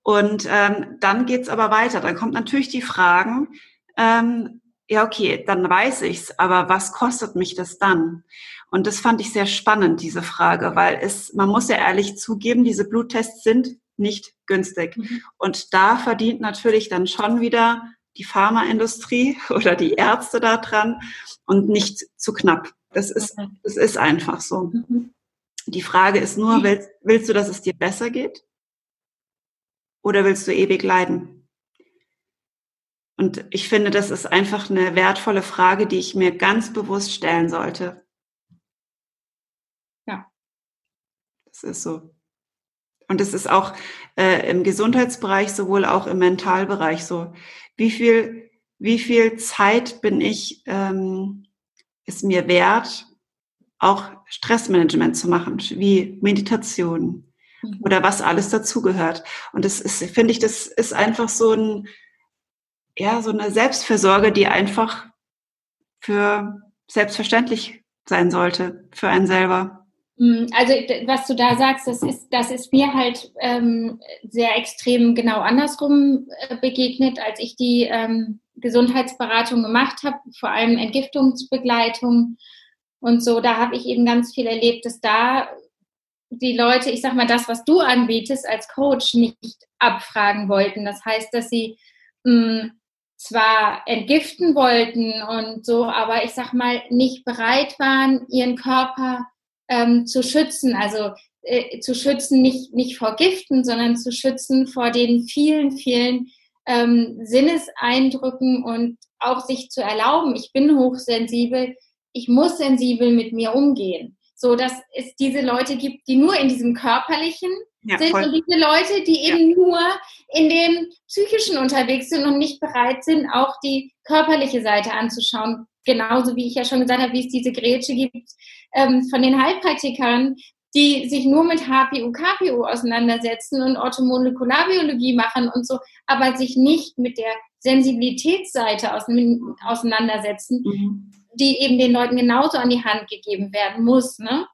Und ähm, dann geht's aber weiter. Dann kommt natürlich die Fragen, ähm, ja, okay, dann weiß ich's, aber was kostet mich das dann? Und das fand ich sehr spannend, diese Frage, weil es, man muss ja ehrlich zugeben, diese Bluttests sind nicht günstig. Mhm. Und da verdient natürlich dann schon wieder die Pharmaindustrie oder die Ärzte da dran und nicht zu knapp. Das ist, das ist einfach so. Mhm. Die Frage ist nur, willst, willst du, dass es dir besser geht? Oder willst du ewig leiden? Und ich finde, das ist einfach eine wertvolle Frage, die ich mir ganz bewusst stellen sollte. Ja. Das ist so. Und es ist auch äh, im Gesundheitsbereich, sowohl auch im Mentalbereich so. Wie viel, wie viel Zeit bin ich, ähm, ist mir wert, auch Stressmanagement zu machen, wie Meditation mhm. oder was alles dazugehört. Und das ist, finde ich, das ist einfach so ein, ja, so eine Selbstfürsorge, die einfach für selbstverständlich sein sollte, für einen selber. Hm, also was du da sagst, das ist, das ist mir halt ähm, sehr extrem genau andersrum äh, begegnet, als ich die ähm, Gesundheitsberatung gemacht habe, vor allem Entgiftungsbegleitung und so. Da habe ich eben ganz viel erlebt, dass da die Leute, ich sag mal, das, was du anbietest als Coach, nicht abfragen wollten. Das heißt, dass sie mh, hm, zwar entgiften wollten und so, aber ich sag mal, nicht bereit waren, ihren Körper ähm, zu schützen. Also äh, zu schützen nicht, nicht vor Giften, sondern zu schützen vor den vielen, vielen ähm, Sinneseindrücken und auch sich zu erlauben, ich bin hochsensibel, ich muss sensibel mit mir umgehen. So dass es diese Leute gibt, die nur in diesem körperlichen ja, sind und diese Leute, die eben ja. nur in dem psychischen unterwegs sind und nicht bereit sind, auch die körperliche Seite anzuschauen. Genauso wie ich ja schon gesagt habe, wie es diese Grätsche gibt ähm, von den Heilpraktikern, die sich nur mit HPU, KPU auseinandersetzen und Orthomolekularbiologie machen und so, aber sich nicht mit der Sensibilitätsseite auseinandersetzen, mhm. die eben den Leuten genauso an die Hand gegeben werden muss. Ne?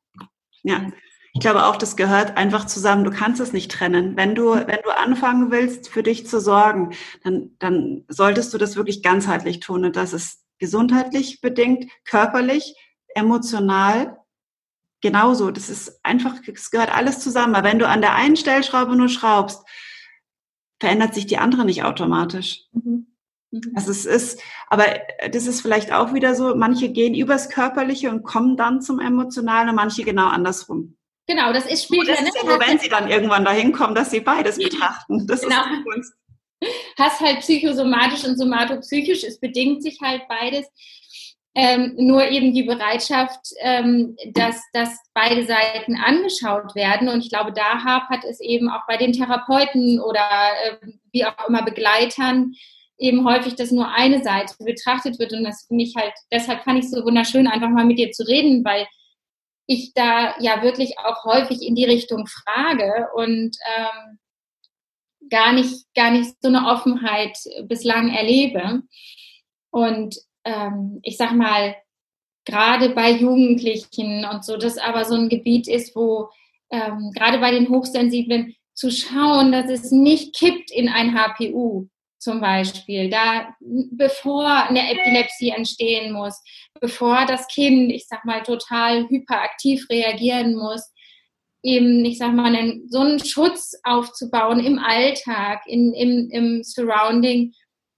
Ja, ich glaube auch, das gehört einfach zusammen. Du kannst es nicht trennen. Wenn du, wenn du anfangen willst, für dich zu sorgen, dann, dann solltest du das wirklich ganzheitlich tun. Und das ist gesundheitlich bedingt, körperlich, emotional, genauso. Das ist einfach, es gehört alles zusammen. Aber wenn du an der einen Stellschraube nur schraubst, verändert sich die andere nicht automatisch. Mhm. Mhm. Also es ist, aber das ist vielleicht auch wieder so, manche gehen übers Körperliche und kommen dann zum Emotionalen und manche genau andersrum. Genau, das ist später. Das ist ja nur, wenn sie dann irgendwann dahin kommen, dass sie beides betrachten. Das genau. ist die Kunst. Hast halt psychosomatisch und somatopsychisch, es bedingt sich halt beides. ähm, nur eben die Bereitschaft, ähm, dass, dass beide Seiten angeschaut werden. Und ich glaube, da hapert es eben auch bei den Therapeuten oder äh, wie auch immer Begleitern eben häufig, dass nur eine Seite betrachtet wird. Und das finde ich halt, deshalb fand ich es so wunderschön, einfach mal mit dir zu reden, weil ich da ja wirklich auch häufig in die Richtung frage und ähm, gar nicht, gar nicht so eine Offenheit bislang erlebe. Und ähm, ich sag mal, gerade bei Jugendlichen und so, das aber so ein Gebiet ist, wo ähm, gerade bei den Hochsensiblen zu schauen, dass es nicht kippt in ein HPU zum Beispiel, da bevor eine Epilepsie entstehen muss, bevor das Kind, ich sag mal, total hyperaktiv reagieren muss, eben, ich sag mal, einen, so einen Schutz aufzubauen im Alltag, in, im, im Surrounding,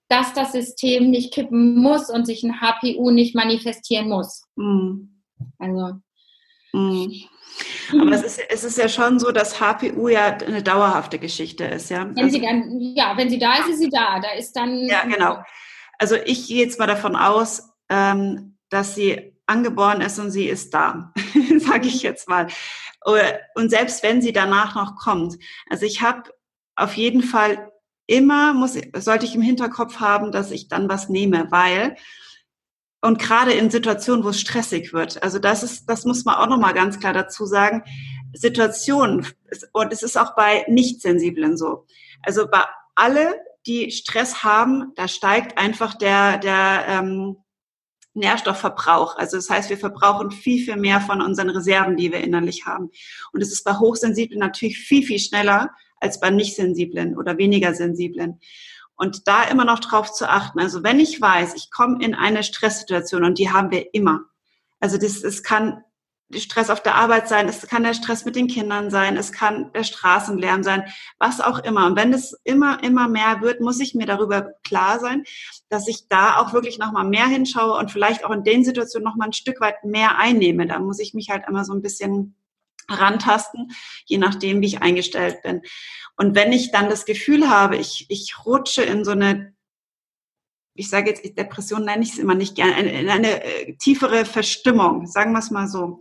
dass das System nicht kippen muss und sich ein HPU nicht manifestieren muss. Mhm. Also. Mhm. Aber es ist, es ist ja schon so, dass HPU ja eine dauerhafte Geschichte ist, ja. Wenn also, sie dann, ja, wenn sie da ist, ist sie da. Da ist dann. Ja, genau. Also ich gehe jetzt mal davon aus, ähm, dass sie angeboren ist und sie ist da, sage ich jetzt mal. Und selbst wenn sie danach noch kommt. Also ich habe auf jeden Fall immer muss, sollte ich im Hinterkopf haben, dass ich dann was nehme, weil und gerade in Situationen, wo es stressig wird. Also das ist, das muss man auch noch mal ganz klar dazu sagen. Situationen und es ist auch bei Nichtsensiblen so. Also bei alle, die Stress haben, da steigt einfach der der ähm, Nährstoffverbrauch. Also das heißt, wir verbrauchen viel, viel mehr von unseren Reserven, die wir innerlich haben. Und es ist bei Hochsensiblen natürlich viel, viel schneller als bei Nichtsensiblen oder weniger Sensiblen. Und da immer noch drauf zu achten. Also wenn ich weiß, ich komme in eine Stresssituation und die haben wir immer. Also das, es kann Stress auf der Arbeit sein, es kann der Stress mit den Kindern sein, es kann der Straßenlärm sein, was auch immer. Und wenn es immer, immer mehr wird, muss ich mir darüber klar sein, dass ich da auch wirklich nochmal mehr hinschaue und vielleicht auch in den Situationen nochmal ein Stück weit mehr einnehme. Da muss ich mich halt immer so ein bisschen rantasten, je nachdem, wie ich eingestellt bin. Und wenn ich dann das Gefühl habe, ich, ich rutsche in so eine, ich sage jetzt, Depression nenne ich es immer nicht gerne, in eine äh, tiefere Verstimmung, sagen wir es mal so,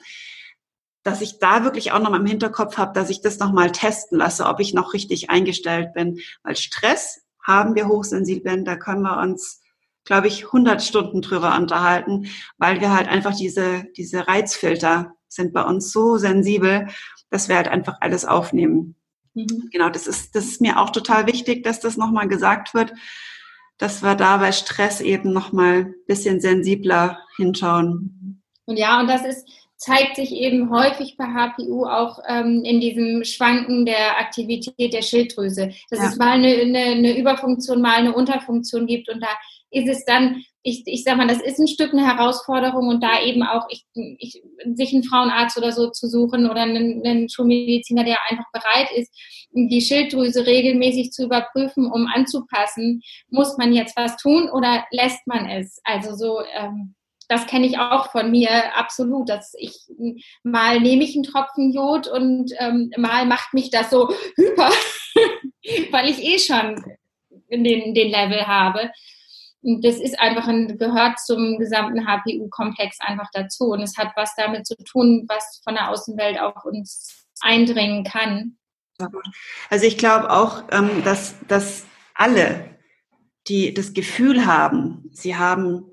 dass ich da wirklich auch noch mal im Hinterkopf habe, dass ich das noch mal testen lasse, ob ich noch richtig eingestellt bin. Weil Stress haben wir hochsensiblen, da können wir uns glaube ich, 100 Stunden drüber unterhalten, weil wir halt einfach diese, diese Reizfilter sind bei uns so sensibel, dass wir halt einfach alles aufnehmen. Mhm. Genau, das ist, das ist mir auch total wichtig, dass das nochmal gesagt wird, dass wir da bei Stress eben nochmal ein bisschen sensibler hinschauen. Und ja, und das ist, zeigt sich eben häufig bei HPU auch ähm, in diesem Schwanken der Aktivität der Schilddrüse. Dass ja. es mal eine, eine, eine Überfunktion, mal eine Unterfunktion gibt und da ist es dann, ich, ich sag mal, das ist ein Stück eine Herausforderung und da eben auch ich, ich, sich einen Frauenarzt oder so zu suchen oder einen, einen Schulmediziner, der einfach bereit ist, die Schilddrüse regelmäßig zu überprüfen, um anzupassen, muss man jetzt was tun oder lässt man es? Also so, ähm, das kenne ich auch von mir absolut, dass ich mal nehme ich einen Tropfen Jod und ähm, mal macht mich das so hyper, weil ich eh schon den, den Level habe das ist einfach ein, gehört zum gesamten HPU-Komplex einfach dazu. Und es hat was damit zu tun, was von der Außenwelt auf uns eindringen kann. Also ich glaube auch, ähm, dass, dass alle, die das Gefühl haben, sie haben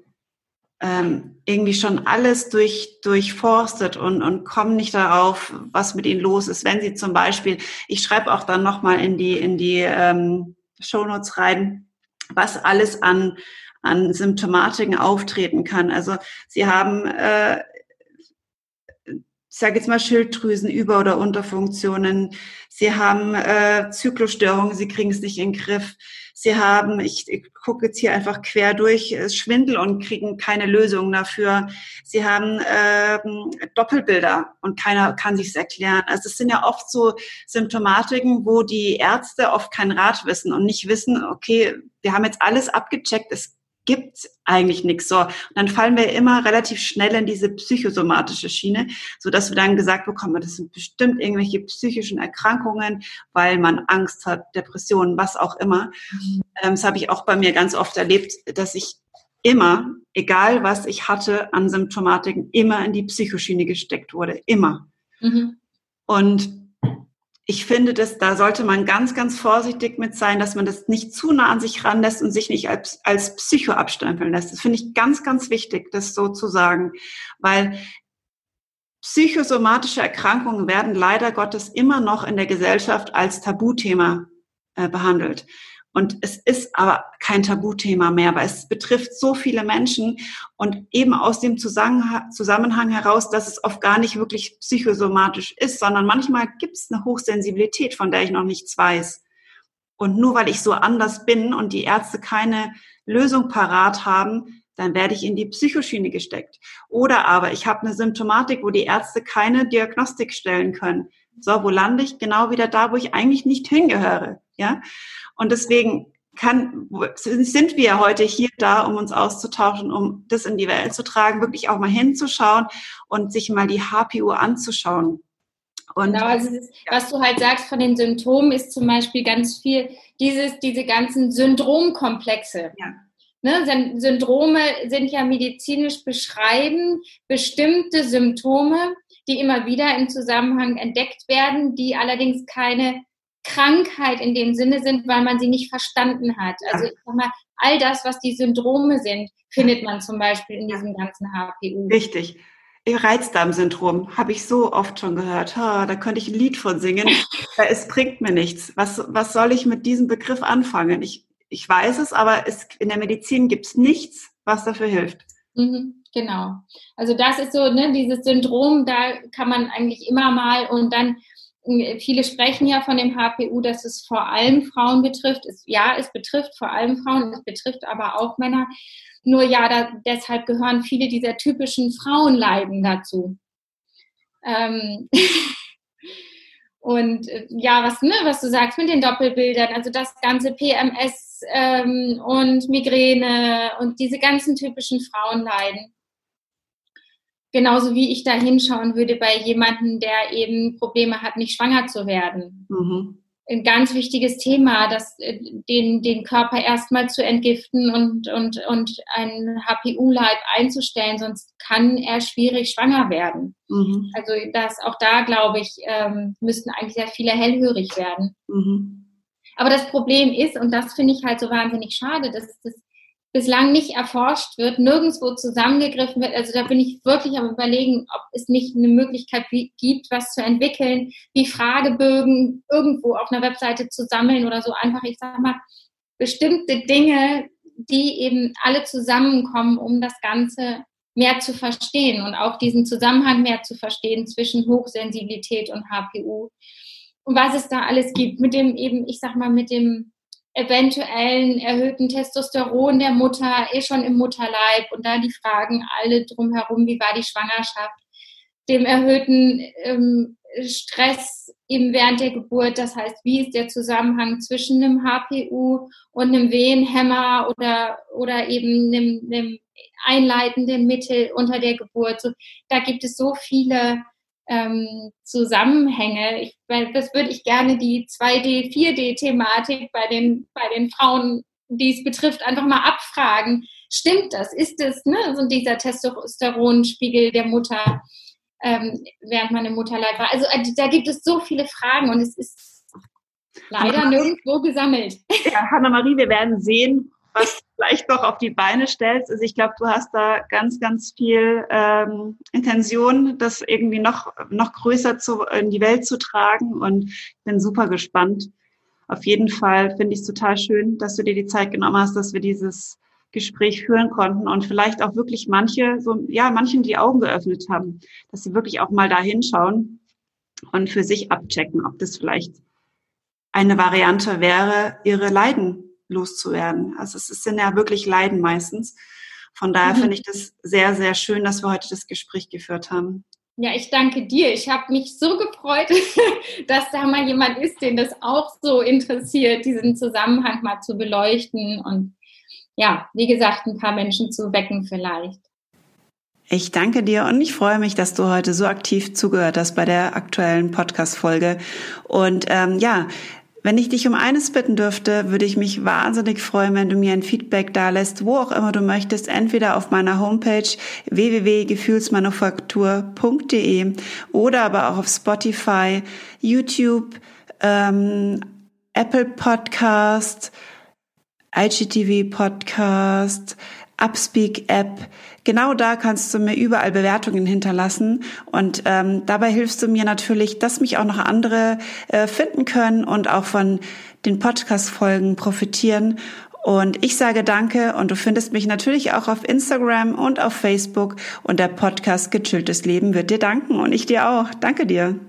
ähm, irgendwie schon alles durch, durchforstet und, und kommen nicht darauf, was mit ihnen los ist. Wenn sie zum Beispiel, ich schreibe auch dann nochmal in die, in die ähm, Shownotes rein, was alles an, an Symptomatiken auftreten kann. Also sie haben, äh, sage jetzt mal Schilddrüsen, Über- oder Unterfunktionen. Sie haben äh, Zyklusstörungen, sie kriegen es nicht in den Griff. Sie haben, ich, ich gucke jetzt hier einfach quer durch, äh, Schwindel und kriegen keine Lösung dafür. Sie haben äh, Doppelbilder und keiner kann sich's erklären. Also es sind ja oft so Symptomatiken, wo die Ärzte oft keinen Rat wissen und nicht wissen, okay, wir haben jetzt alles abgecheckt, es gibt eigentlich nichts. So, und dann fallen wir immer relativ schnell in diese psychosomatische Schiene, so dass wir dann gesagt bekommen, das sind bestimmt irgendwelche psychischen Erkrankungen, weil man Angst hat, Depressionen, was auch immer. Mhm. Ähm, das habe ich auch bei mir ganz oft erlebt, dass ich immer, egal was ich hatte an Symptomatiken, immer in die Psychoschiene gesteckt wurde. Immer. Mhm. Und ich finde, dass da sollte man ganz, ganz vorsichtig mit sein, dass man das nicht zu nah an sich ranlässt und sich nicht als, als Psycho abstempeln lässt. Das finde ich ganz, ganz wichtig, das so zu sagen, weil psychosomatische Erkrankungen werden leider Gottes immer noch in der Gesellschaft als Tabuthema äh, behandelt. Und es ist aber kein Tabuthema mehr, weil es betrifft so viele Menschen und eben aus dem Zusammenhang heraus, dass es oft gar nicht wirklich psychosomatisch ist, sondern manchmal gibt es eine Hochsensibilität, von der ich noch nichts weiß. Und nur weil ich so anders bin und die Ärzte keine Lösung parat haben, dann werde ich in die Psychoschiene gesteckt. Oder aber ich habe eine Symptomatik, wo die Ärzte keine Diagnostik stellen können. So, wo lande ich? Genau wieder da, wo ich eigentlich nicht hingehöre. Ja. Und deswegen kann, sind wir heute hier da, um uns auszutauschen, um das in die Welt zu tragen, wirklich auch mal hinzuschauen und sich mal die HPU anzuschauen. Und genau, also ist, was du halt sagst von den Symptomen, ist zum Beispiel ganz viel dieses, diese ganzen Syndromkomplexe. Ja. Ne, Syndrome sind ja medizinisch beschreiben bestimmte Symptome, die immer wieder im Zusammenhang entdeckt werden, die allerdings keine Krankheit in dem Sinne sind, weil man sie nicht verstanden hat. Also ich sag mal, all das, was die Syndrome sind, findet man zum Beispiel in diesem ganzen HPU. Richtig. Reizdarmsyndrom habe ich so oft schon gehört. Ha, da könnte ich ein Lied von singen. es bringt mir nichts. Was, was soll ich mit diesem Begriff anfangen? Ich, ich weiß es, aber es, in der Medizin gibt es nichts, was dafür hilft. Mhm, genau. Also das ist so, ne, dieses Syndrom, da kann man eigentlich immer mal und dann viele sprechen ja von dem HPU, dass es vor allem Frauen betrifft. Es, ja, es betrifft vor allem Frauen, es betrifft aber auch Männer. Nur ja, da, deshalb gehören viele dieser typischen Frauenleiden dazu. Ähm und äh, ja, was, ne, was du sagst mit den Doppelbildern, also das ganze PMS ähm, und Migräne und diese ganzen typischen Frauenleiden. Genauso wie ich da hinschauen würde bei jemandem, der eben Probleme hat, nicht schwanger zu werden. Mhm. Ein ganz wichtiges Thema, das, äh, den, den Körper erstmal zu entgiften und, und, und einen HPU-Leib einzustellen, sonst kann er schwierig schwanger werden. Mhm. Also das, auch da, glaube ich, ähm, müssten eigentlich sehr viele hellhörig werden. Mhm. Aber das Problem ist, und das finde ich halt so wahnsinnig schade, dass das bislang nicht erforscht wird, nirgendwo zusammengegriffen wird. Also da bin ich wirklich am überlegen, ob es nicht eine Möglichkeit gibt, was zu entwickeln, wie Fragebögen irgendwo auf einer Webseite zu sammeln oder so einfach, ich sag mal, bestimmte Dinge, die eben alle zusammenkommen, um das Ganze mehr zu verstehen und auch diesen Zusammenhang mehr zu verstehen zwischen Hochsensibilität und HPU. Und was es da alles gibt, mit dem eben, ich sag mal, mit dem eventuellen erhöhten Testosteron der Mutter eh schon im Mutterleib und da die Fragen alle drumherum, wie war die Schwangerschaft, dem erhöhten ähm, Stress eben während der Geburt, das heißt, wie ist der Zusammenhang zwischen einem HPU und einem Wehenhemmer oder, oder eben einem, einem einleitenden Mittel unter der Geburt. So, da gibt es so viele ähm, Zusammenhänge. Ich, das würde ich gerne die 2D, 4D-Thematik bei den, bei den Frauen, die es betrifft, einfach mal abfragen. Stimmt das? Ist es ne, so dieser Testosteronspiegel der Mutter, ähm, während man im Mutterleib war? Also äh, da gibt es so viele Fragen und es ist leider nirgendwo gesammelt. Ja, Hanna-Marie, wir werden sehen, was vielleicht doch auf die Beine stellst. Also ich glaube, du hast da ganz, ganz viel ähm, Intention, das irgendwie noch, noch größer zu, in die Welt zu tragen und bin super gespannt. Auf jeden Fall finde ich es total schön, dass du dir die Zeit genommen hast, dass wir dieses Gespräch führen konnten und vielleicht auch wirklich manche, so, ja, manchen die Augen geöffnet haben, dass sie wirklich auch mal da hinschauen und für sich abchecken, ob das vielleicht eine Variante wäre, ihre Leiden loszuwerden. Also es sind ja wirklich Leiden meistens. Von daher mhm. finde ich das sehr, sehr schön, dass wir heute das Gespräch geführt haben. Ja, ich danke dir. Ich habe mich so gefreut, dass da mal jemand ist, den das auch so interessiert, diesen Zusammenhang mal zu beleuchten und ja, wie gesagt, ein paar Menschen zu wecken vielleicht. Ich danke dir und ich freue mich, dass du heute so aktiv zugehört hast bei der aktuellen Podcast-Folge. Und ähm, ja, Wenn ich dich um eines bitten dürfte, würde ich mich wahnsinnig freuen, wenn du mir ein Feedback da lässt, wo auch immer du möchtest, entweder auf meiner Homepage www.gefühlsmanufaktur.de oder aber auch auf Spotify, YouTube, ähm, Apple Podcast, IGTV Podcast, Upspeak App. Genau da kannst du mir überall Bewertungen hinterlassen und ähm, dabei hilfst du mir natürlich, dass mich auch noch andere äh, finden können und auch von den Podcast-Folgen profitieren. Und ich sage danke und du findest mich natürlich auch auf Instagram und auf Facebook und der Podcast Gechilltes Leben wird dir danken und ich dir auch. Danke dir.